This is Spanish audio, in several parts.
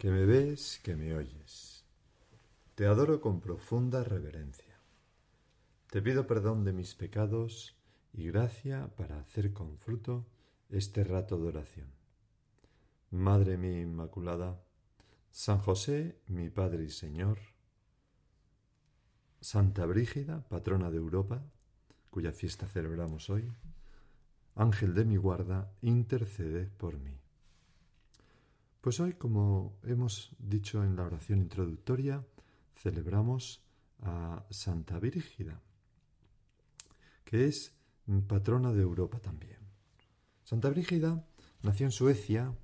que me ves, que me oyes. Te adoro con profunda reverencia. Te pido perdón de mis pecados y gracia para hacer con fruto este rato de oración. Madre mía Inmaculada, San José, mi Padre y Señor, Santa Brígida, patrona de Europa, cuya fiesta celebramos hoy, Ángel de mi guarda, intercede por mí. Pues hoy, como hemos dicho en la oración introductoria, celebramos a Santa Brígida, que es patrona de Europa también. Santa Brígida nació en Suecia,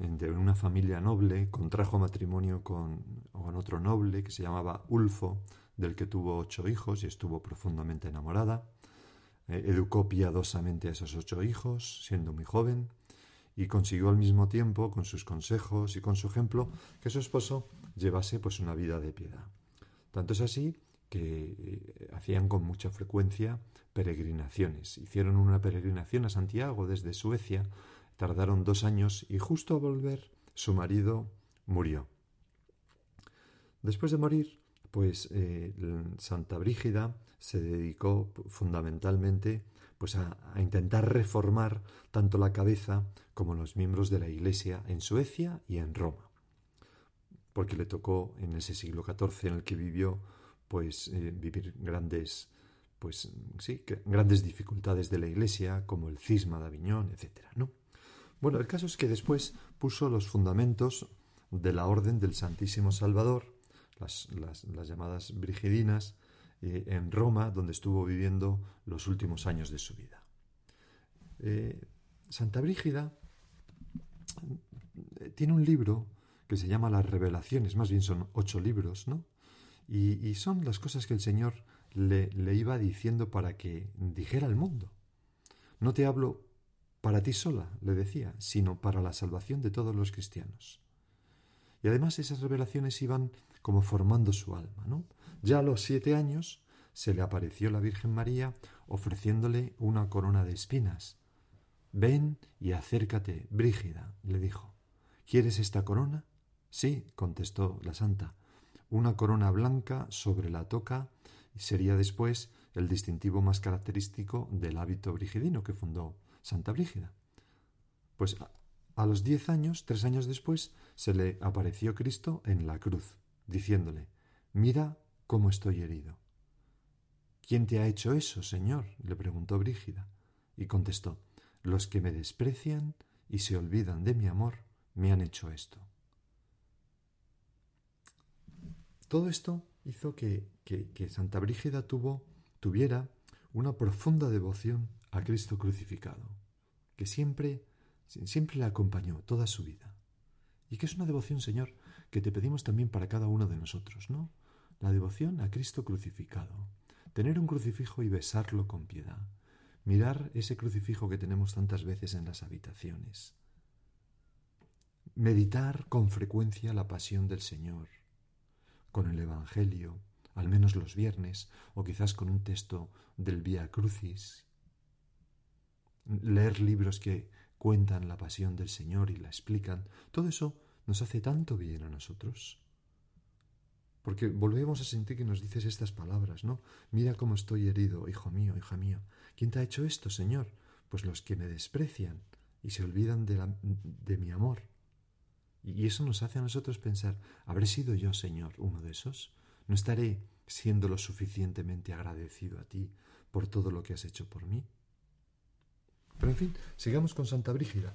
de una familia noble, contrajo matrimonio con, con, otro noble que se llamaba Ulfo, del que tuvo ocho hijos y estuvo profundamente enamorada. Eh, educó piadosamente a esos ocho hijos, siendo muy joven, y consiguió al mismo tiempo, con sus consejos y con su ejemplo, que su esposo llevase pues una vida de piedad. Tanto es así que eh, hacían con mucha frecuencia peregrinaciones. Hicieron una peregrinación a Santiago desde Suecia, tardaron dos años y justo a volver su marido murió. Después de morir, pues eh, Santa Brígida se dedicó fundamentalmente pues a, intentar reformar tanto la cabeza como los miembros de la Iglesia en Suecia y en Roma, porque le tocó en ese siglo XIV en el que vivió pues eh, vivir grandes pues sí grandes dificultades de la Iglesia como el cisma de Aviñón, etcétera, ¿no? Bueno, el caso es que después puso los fundamentos de la Orden del Santísimo Salvador, las, las, las llamadas Brigidinas, eh, en Roma, donde estuvo viviendo los últimos años de su vida. Eh, Santa Brígida eh, tiene un libro que se llama Las Revelaciones, más bien son ocho libros, ¿no? Y, son las cosas que el Señor le, le iba diciendo para que dijera al mundo. No te hablo para ti sola, le decía, sino para la salvación de todos los cristianos. Y además esas revelaciones iban como formando su alma, ¿no? Ya a los siete años se le apareció la Virgen María ofreciéndole una corona de espinas. Ven y acércate, Brígida, le dijo. ¿Quieres esta corona? Sí, contestó la santa. Una corona blanca sobre la toca sería después el distintivo más característico del hábito brigidino que fundó Santa Brígida. Pues a los diez años, tres años después, se le apareció Cristo en la cruz, diciéndole, Mira cómo estoy herido. ¿Quién te ha hecho eso, Señor? le preguntó Brígida, y contestó, Los que me desprecian y se olvidan de mi amor me han hecho esto. Todo esto hizo que, que, Santa Brígida tuvo, tuviera una profunda devoción a Cristo crucificado, que siempre, siempre le acompañó toda su vida. Y que es una devoción, Señor, que te pedimos también para cada uno de nosotros, ¿no? La devoción a Cristo crucificado. Tener un crucifijo y besarlo con piedad. Mirar ese crucifijo que tenemos tantas veces en las habitaciones. Meditar con frecuencia la pasión del Señor. Con el Evangelio, al menos los viernes, o quizás con un texto del Vía Crucis. Leer libros que cuentan la pasión del Señor y la explican. Todo eso nos hace tanto bien a nosotros. Porque volvemos a sentir que nos dices estas palabras, ¿no? Mira cómo estoy herido, hijo mío, hija mía. ¿Quién te ha hecho esto, Señor? Pues los que me desprecian y se olvidan de, mi amor. Y eso nos hace a nosotros pensar, ¿habré sido yo, Señor, uno de esos? ¿No estaré siendo lo suficientemente agradecido a ti por todo lo que has hecho por mí? Pero en fin, sigamos con Santa Brígida.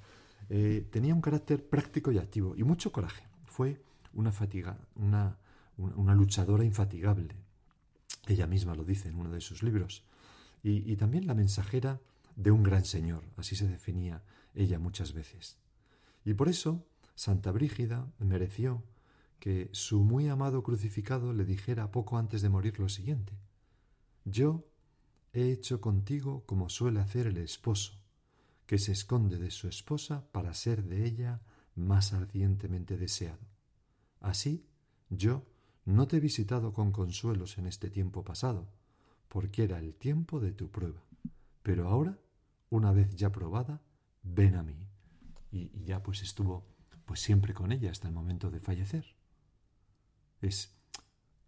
Eh, tenía un carácter práctico y activo y mucho coraje. Fue una fatiga, una, una, luchadora infatigable. Ella misma lo dice en uno de sus libros. Y, y también la mensajera de un gran señor, así se definía ella muchas veces. Y por eso Santa Brígida mereció que su muy amado crucificado le dijera poco antes de morir lo siguiente. Yo he hecho contigo como suele hacer el esposo, que se esconde de su esposa para ser de ella más ardientemente deseado. Así, yo no te he visitado con consuelos en este tiempo pasado, porque era el tiempo de tu prueba. Pero ahora, una vez ya probada, ven a mí. Y, ya pues estuvo pues siempre con ella hasta el momento de fallecer. Es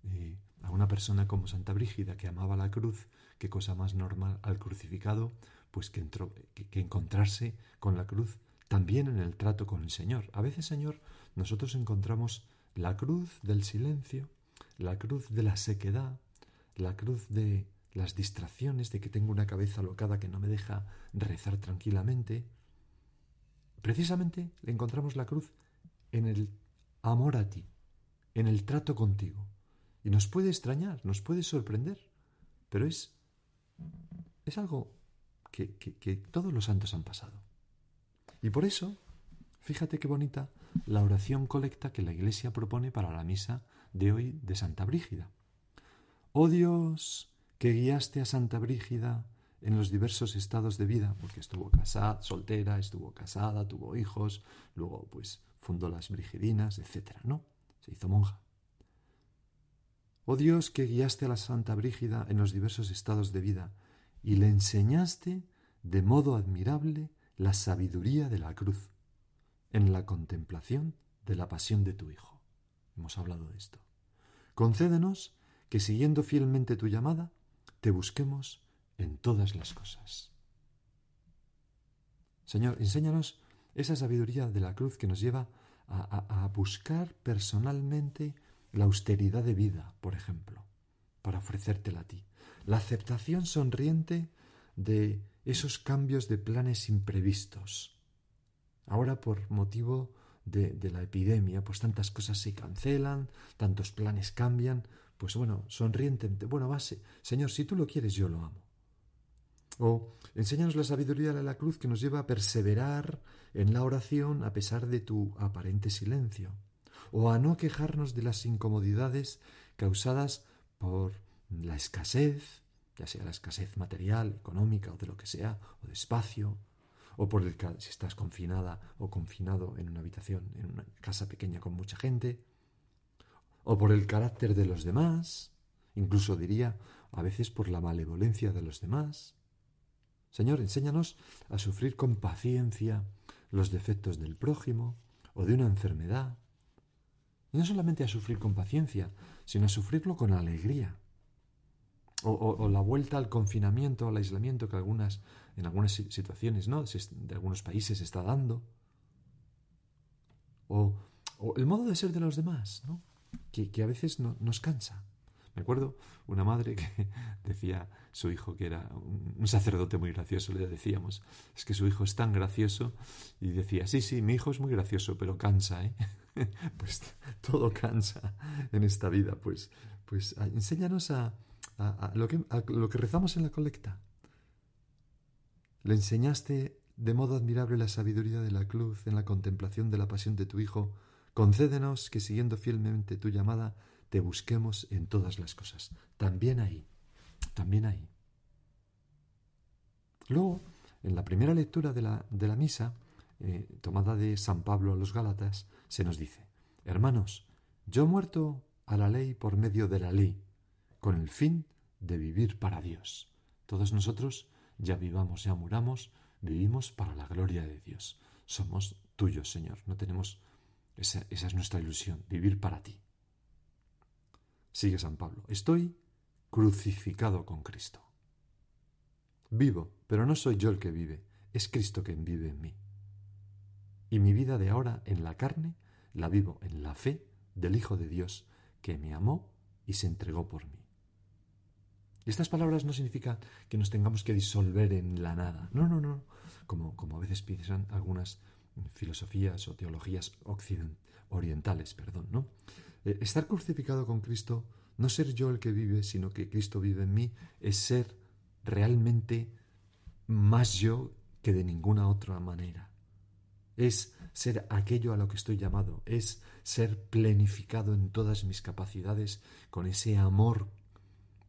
eh, a una persona como Santa Brígida que amaba la cruz, qué cosa más normal al crucificado, pues que, que encontrarse con la cruz también en el trato con el Señor. A veces, Señor, nosotros encontramos la cruz del silencio, la cruz de la sequedad, la cruz de las distracciones, de que tengo una cabeza locada que no me deja rezar tranquilamente. Precisamente le encontramos la cruz en el amor a ti, en el trato contigo. Y nos puede extrañar, nos puede sorprender, pero es, es algo que, que todos los santos han pasado. Y por eso, fíjate qué bonita la oración colecta que la Iglesia propone para la misa de hoy de Santa Brígida. Oh Dios, que guiaste a Santa Brígida en los diversos estados de vida, porque estuvo casada, soltera, estuvo casada, tuvo hijos, luego pues fundó las Brigidinas, etc. ¿no? Se hizo monja. Oh Dios, que guiaste a la Santa Brígida en los diversos estados de vida y le enseñaste de modo admirable la sabiduría de la cruz en la contemplación de la pasión de tu Hijo. Hemos hablado de esto. Concédenos que siguiendo fielmente tu llamada, te busquemos en todas las cosas. Señor, enséñanos esa sabiduría de la cruz que nos lleva a, buscar personalmente la austeridad de vida, por ejemplo, para ofrecértela a ti. La aceptación sonriente de esos cambios de planes imprevistos, Ahora por motivo de, la epidemia, pues tantas cosas se cancelan, tantos planes cambian, pues bueno, sonriente, bueno, base, Señor, si tú lo quieres, yo lo amo. O enséñanos la sabiduría de la cruz que nos lleva a perseverar en la oración a pesar de tu aparente silencio. O a no quejarnos de las incomodidades causadas por la escasez, ya sea la escasez material, económica o de lo que sea, o de espacio, o por el si estás confinada o confinado en una habitación, en una casa pequeña con mucha gente, o por el carácter de los demás, incluso diría a veces por la malevolencia de los demás. Señor, enséñanos a sufrir con paciencia los defectos del prójimo o de una enfermedad. Y no solamente a sufrir con paciencia, sino a sufrirlo con alegría. O, o la vuelta al confinamiento, al aislamiento que algunas en algunas situaciones ¿no? de algunos países se está dando. O, el modo de ser de los demás, ¿no? que, a veces nos cansa. Me acuerdo una madre que decía su hijo que era un sacerdote muy gracioso, le decíamos, es que su hijo es tan gracioso y decía, sí, sí, mi hijo es muy gracioso, pero cansa, ¿eh? pues todo cansa en esta vida, pues, pues enséñanos a, lo que, a lo que rezamos en la colecta, le enseñaste de modo admirable la sabiduría de la cruz en la contemplación de la pasión de tu Hijo. Concédenos que siguiendo fielmente tu llamada, te busquemos en todas las cosas. También ahí, también ahí. Luego, en la primera lectura de la, de la misa, eh, tomada de San Pablo a los Gálatas, se nos dice, Hermanos, yo muerto a la ley por medio de la ley, con el fin de vivir para Dios. Todos nosotros ya vivamos, ya muramos, vivimos para la gloria de Dios. Somos tuyos, Señor. No tenemos esa, esa es nuestra ilusión, vivir para ti. Sigue San Pablo. Estoy crucificado con Cristo. Vivo, pero no soy yo el que vive, es Cristo quien vive en mí. Y mi vida de ahora en la carne la vivo en la fe del Hijo de Dios que me amó y se entregó por mí. Estas palabras no significan que nos tengamos que disolver en la nada. No, no, no. Como, como a veces piensan algunas filosofías o teologías orientales, perdón, ¿no? Eh, estar crucificado con Cristo, no ser yo el que vive, sino que Cristo vive en mí, es ser realmente más yo que de ninguna otra manera. es ser aquello a lo que estoy llamado, es ser plenificado en todas mis capacidades con ese amor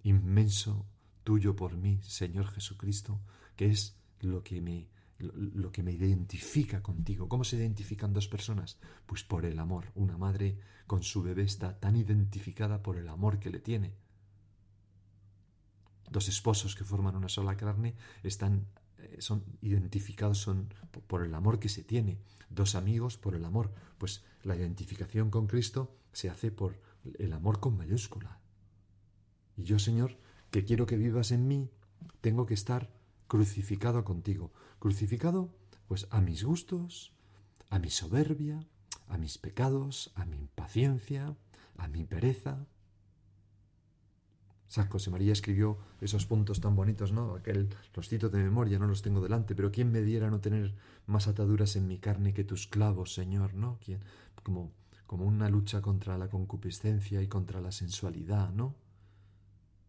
inmenso tuyo por mí, Señor Jesucristo, que es lo que me lo que me identifica contigo. ¿Cómo se identifican dos personas? Pues por el amor. Una madre con su bebé está tan identificada por el amor que le tiene. Dos esposos que forman una sola carne están eh, son identificados son por el amor que se tiene. Dos amigos por el amor. Pues la identificación con Cristo se hace por el amor con mayúscula. Y yo, Señor, que quiero que vivas en mí, tengo que estar crucificado contigo. Crucificado, pues a mis gustos, a mi soberbia, a mis pecados, a mi impaciencia, a mi pereza. San José María escribió esos puntos tan bonitos, ¿no? Aquel los cito de memoria, no los tengo delante, pero ¿quién me diera no tener más ataduras en mi carne que tus clavos, Señor, ¿no? Como, como una lucha contra la concupiscencia y contra la sensualidad, ¿no?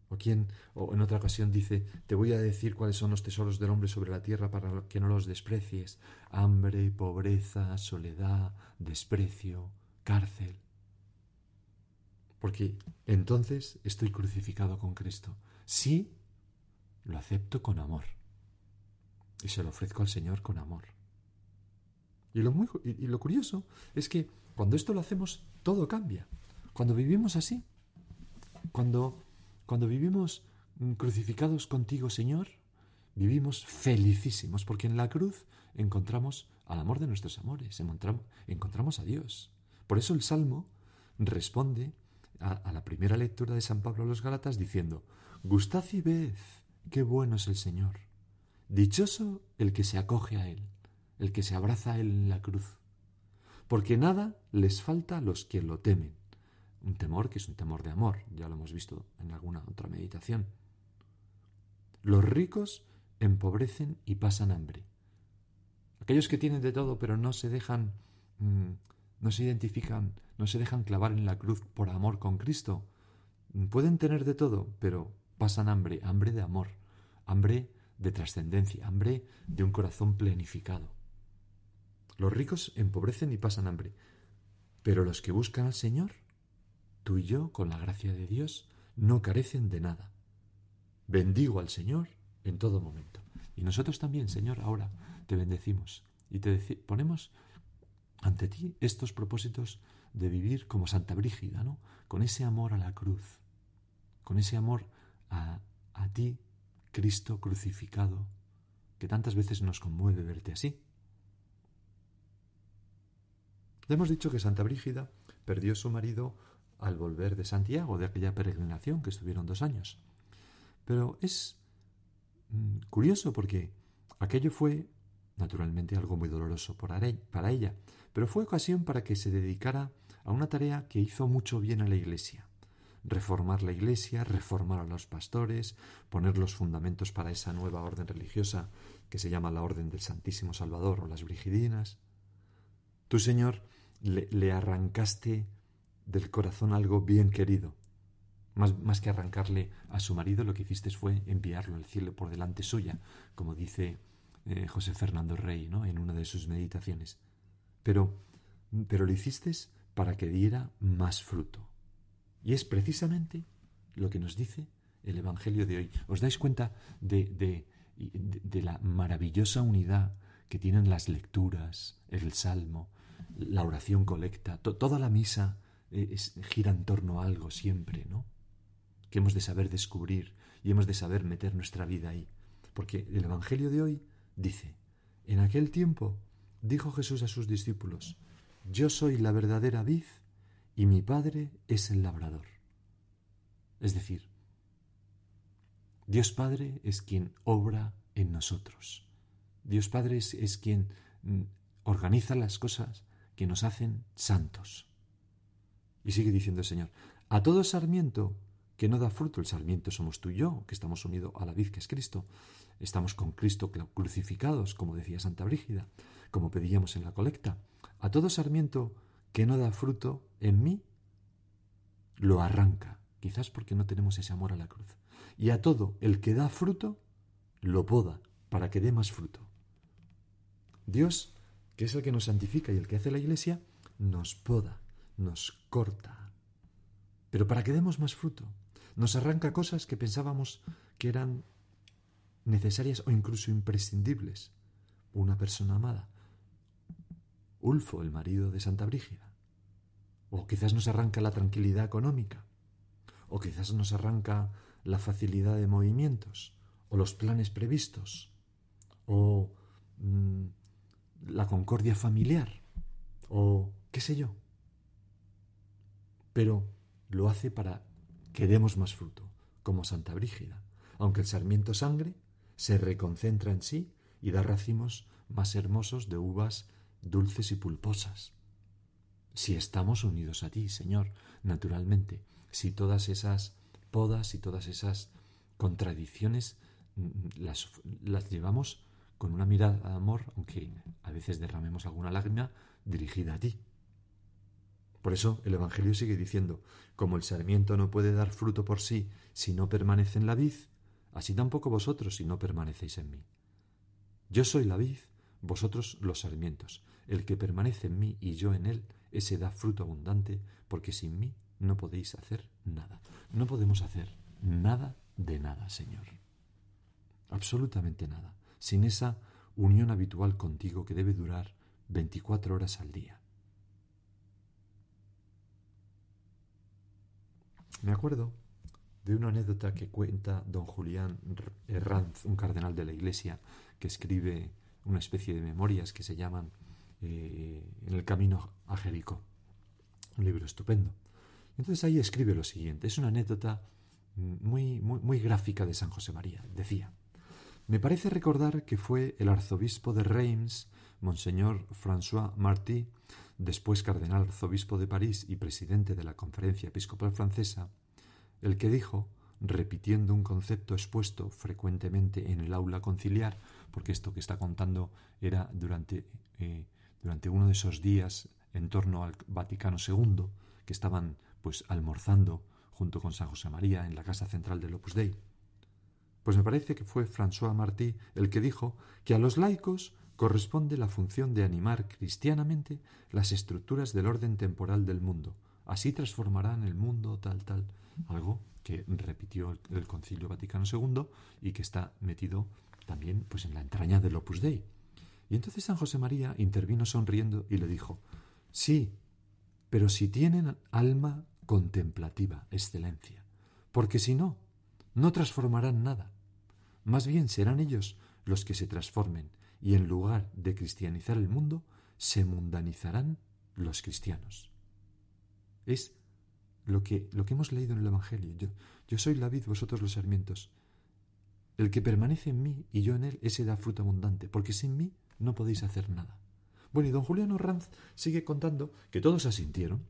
O quien, o en otra ocasión dice, te voy a decir cuáles son los tesoros del hombre sobre la tierra para que no los desprecies. Hambre, pobreza, soledad, desprecio, cárcel. Porque entonces estoy crucificado con Cristo. Sí, lo acepto con amor. Y se lo ofrezco al Señor con amor. Y lo, muy, y lo curioso es que cuando esto lo hacemos, todo cambia. Cuando vivimos así, cuando cuando vivimos mm, crucificados contigo, Señor, vivimos felicísimos, porque en la cruz encontramos al amor de nuestros amores, encontramos a Dios. Por eso el Salmo responde a, la primera lectura de San Pablo a los Galatas diciendo, Gustad y ved qué bueno es el Señor. Dichoso el que se acoge a Él, el que se abraza a Él en la cruz. Porque nada les falta a los que lo temen un temor que es un temor de amor, ya lo hemos visto en alguna otra meditación. Los ricos empobrecen y pasan hambre. Aquellos que tienen de todo pero no se dejan, mm, no se identifican, no se dejan clavar en la cruz por amor con Cristo, mm, pueden tener de todo, pero pasan hambre, hambre de amor, hambre de trascendencia, hambre de un corazón plenificado. Los ricos empobrecen y pasan hambre, pero los que buscan al Señor Tú y yo, con la gracia de Dios, no carecen de nada. Bendigo al Señor en todo momento. Y nosotros también, Señor, ahora te bendecimos y te ponemos ante ti estos propósitos de vivir como Santa Brígida, ¿no? Con ese amor a la cruz, con ese amor a, a ti, Cristo crucificado, que tantas veces nos conmueve verte así. Le hemos dicho que Santa Brígida perdió su marido al volver de Santiago, de aquella peregrinación que estuvieron dos años. Pero es mm, curioso porque aquello fue, naturalmente, algo muy doloroso para ella, pero fue ocasión para que se dedicara a una tarea que hizo mucho bien a la Iglesia. Reformar la Iglesia, reformar a los pastores, poner los fundamentos para esa nueva orden religiosa que se llama la Orden del Santísimo Salvador o las Brigidinas. Tú, Señor, le, le arrancaste del corazón algo bien querido. Más, más, que arrancarle a su marido, lo que hiciste fue enviarlo al cielo por delante suya, como dice eh, José Fernando Rey ¿no? en una de sus meditaciones. Pero, pero lo hiciste para que diera más fruto. Y es precisamente lo que nos dice el Evangelio de hoy. ¿Os dais cuenta de, de, de la maravillosa unidad que tienen las lecturas, el salmo, la oración colecta, toda la misa eh, gira en torno a algo siempre, ¿no? Que hemos de saber descubrir y hemos de saber meter nuestra vida ahí. Porque el Evangelio de hoy dice, en aquel tiempo dijo Jesús a sus discípulos, yo soy la verdadera vid y mi Padre es el labrador. Es decir, Dios Padre es quien obra en nosotros. Dios Padre es, es quien mm, organiza las cosas que nos hacen santos. Y sigue diciendo el Señor, a todo sarmiento que no da fruto, el sarmiento somos tú y yo, que estamos unidos a la vid que es Cristo, estamos con Cristo crucificados, como decía Santa Brígida, como pedíamos en la colecta, a todo sarmiento que no da fruto en mí, lo arranca, quizás porque no tenemos ese amor a la cruz. Y a todo el que da fruto, lo poda para que dé más fruto. Dios que es el que nos santifica y el que hace la Iglesia, nos poda, nos corta. Pero para que demos más fruto, nos arranca cosas que pensábamos que eran necesarias o incluso imprescindibles. Una persona amada. Ulfo, el marido de Santa Brígida. O quizás nos arranca la tranquilidad económica. O quizás nos arranca la facilidad de movimientos. O los planes previstos. O mm, la concordia familiar. O qué sé yo. Pero lo hace para que demos más fruto, como Santa Brígida. Aunque el sarmiento sangre, se reconcentra en sí y da racimos más hermosos de uvas dulces y pulposas. Si estamos unidos a ti, Señor, naturalmente, si todas esas podas y todas esas contradicciones mm, las, las llevamos con una mirada de amor, aunque a veces derramemos alguna lágrima dirigida a ti. Por eso el Evangelio sigue diciendo, como el sarmiento no puede dar fruto por sí si no permanece en la vid, así tampoco vosotros si no permanecéis en mí. Yo soy la vid, vosotros los sarmientos. El que permanece en mí y yo en él, ese da fruto abundante, porque sin mí no podéis hacer nada. No podemos hacer nada de nada, Señor. Absolutamente nada. Sin esa unión habitual contigo que debe durar 24 horas al día. Me acuerdo de una anécdota que cuenta don Julián Herranz, un cardenal de la Iglesia, que escribe una especie de memorias que se llaman eh, En el camino a Jericó. Un libro estupendo. Entonces ahí escribe lo siguiente. Es una anécdota muy, muy, muy gráfica de San José María. Decía, me parece recordar que fue el arzobispo de Reims, Monseñor François Marty, después cardenal arzobispo de París y presidente de la Conferencia Episcopal Francesa, el que dijo, repitiendo un concepto expuesto frecuentemente en el aula conciliar, porque esto que está contando era durante, eh, durante uno de esos días en torno al Vaticano II, que estaban pues almorzando junto con San José María en la casa central del Opus Dei. Pues me parece que fue François Martí el que dijo que a los laicos corresponde la función de animar cristianamente las estructuras del orden temporal del mundo. Así transformarán el mundo tal, tal. Algo que repitió el, Concilio Vaticano II y que está metido también pues, en la entraña del Opus Dei. Y entonces San José María intervino sonriendo y le dijo, sí, pero si tienen alma contemplativa, excelencia, porque si no, no transformarán nada. Más bien serán ellos los que se transformen y en lugar de cristianizar el mundo, se mundanizarán los cristianos. Es lo que, lo que hemos leído en el Evangelio. Yo, yo soy la vid, vosotros los sarmientos. El que permanece en mí y yo en él, ese da fruto abundante, porque sin mí no podéis hacer nada. Bueno, y don Juliano Ranz sigue contando que todos asintieron,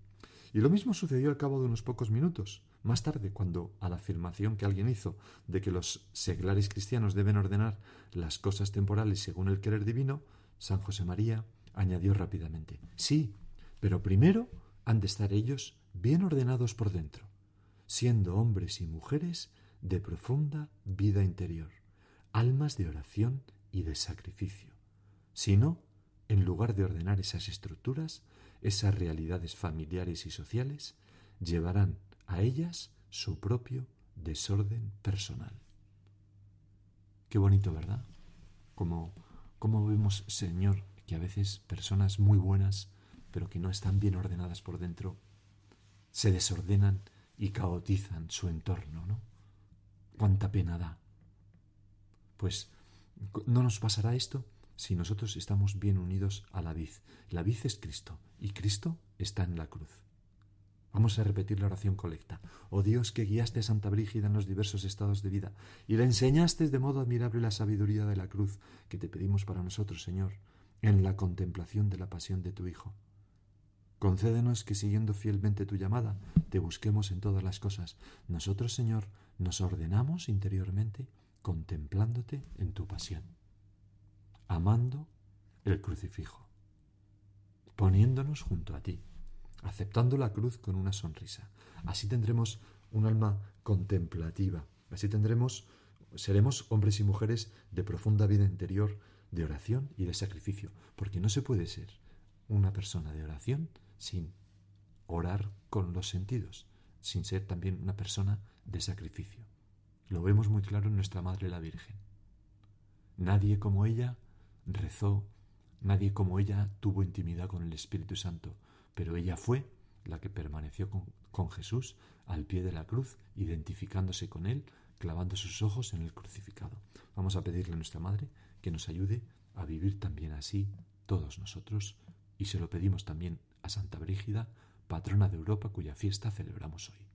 y lo mismo sucedió al cabo de unos pocos minutos. Más tarde, cuando a la afirmación que alguien hizo de que los seglares cristianos deben ordenar las cosas temporales según el querer divino, San José María añadió rápidamente, sí, pero primero han de estar ellos bien ordenados por dentro, siendo hombres y mujeres de profunda vida interior, almas de oración y de sacrificio. Si no, en lugar de ordenar esas estructuras, esas realidades familiares y sociales, llevarán a ellas su propio desorden personal. Qué bonito, ¿verdad? Como, como vemos, Señor, que a veces personas muy buenas, pero que no están bien ordenadas por dentro, se desordenan y caotizan su entorno, ¿no? Cuánta pena da. Pues no nos pasará esto si nosotros estamos bien unidos a la vid. La vid es Cristo y Cristo está en la cruz. Vamos a repetir la oración colecta. Oh Dios, que guiaste a Santa Brígida en los diversos estados de vida y le enseñaste de modo admirable la sabiduría de la cruz que te pedimos para nosotros, Señor, en la contemplación de la pasión de tu Hijo. Concédenos que siguiendo fielmente tu llamada, te busquemos en todas las cosas. Nosotros, Señor, nos ordenamos interiormente contemplándote en tu pasión, amando el crucifijo, poniéndonos junto a ti aceptando la cruz con una sonrisa. Así tendremos un alma contemplativa, así tendremos, seremos hombres y mujeres de profunda vida interior, de oración y de sacrificio, porque no se puede ser una persona de oración sin orar con los sentidos, sin ser también una persona de sacrificio. Lo vemos muy claro en nuestra Madre la Virgen. Nadie como ella rezó, nadie como ella tuvo intimidad con el Espíritu Santo, pero ella fue la que permaneció con, Jesús al pie de la cruz, identificándose con él, clavando sus ojos en el crucificado. Vamos a pedirle a nuestra Madre que nos ayude a vivir también así todos nosotros y se lo pedimos también a Santa Brígida, patrona de Europa cuya fiesta celebramos hoy.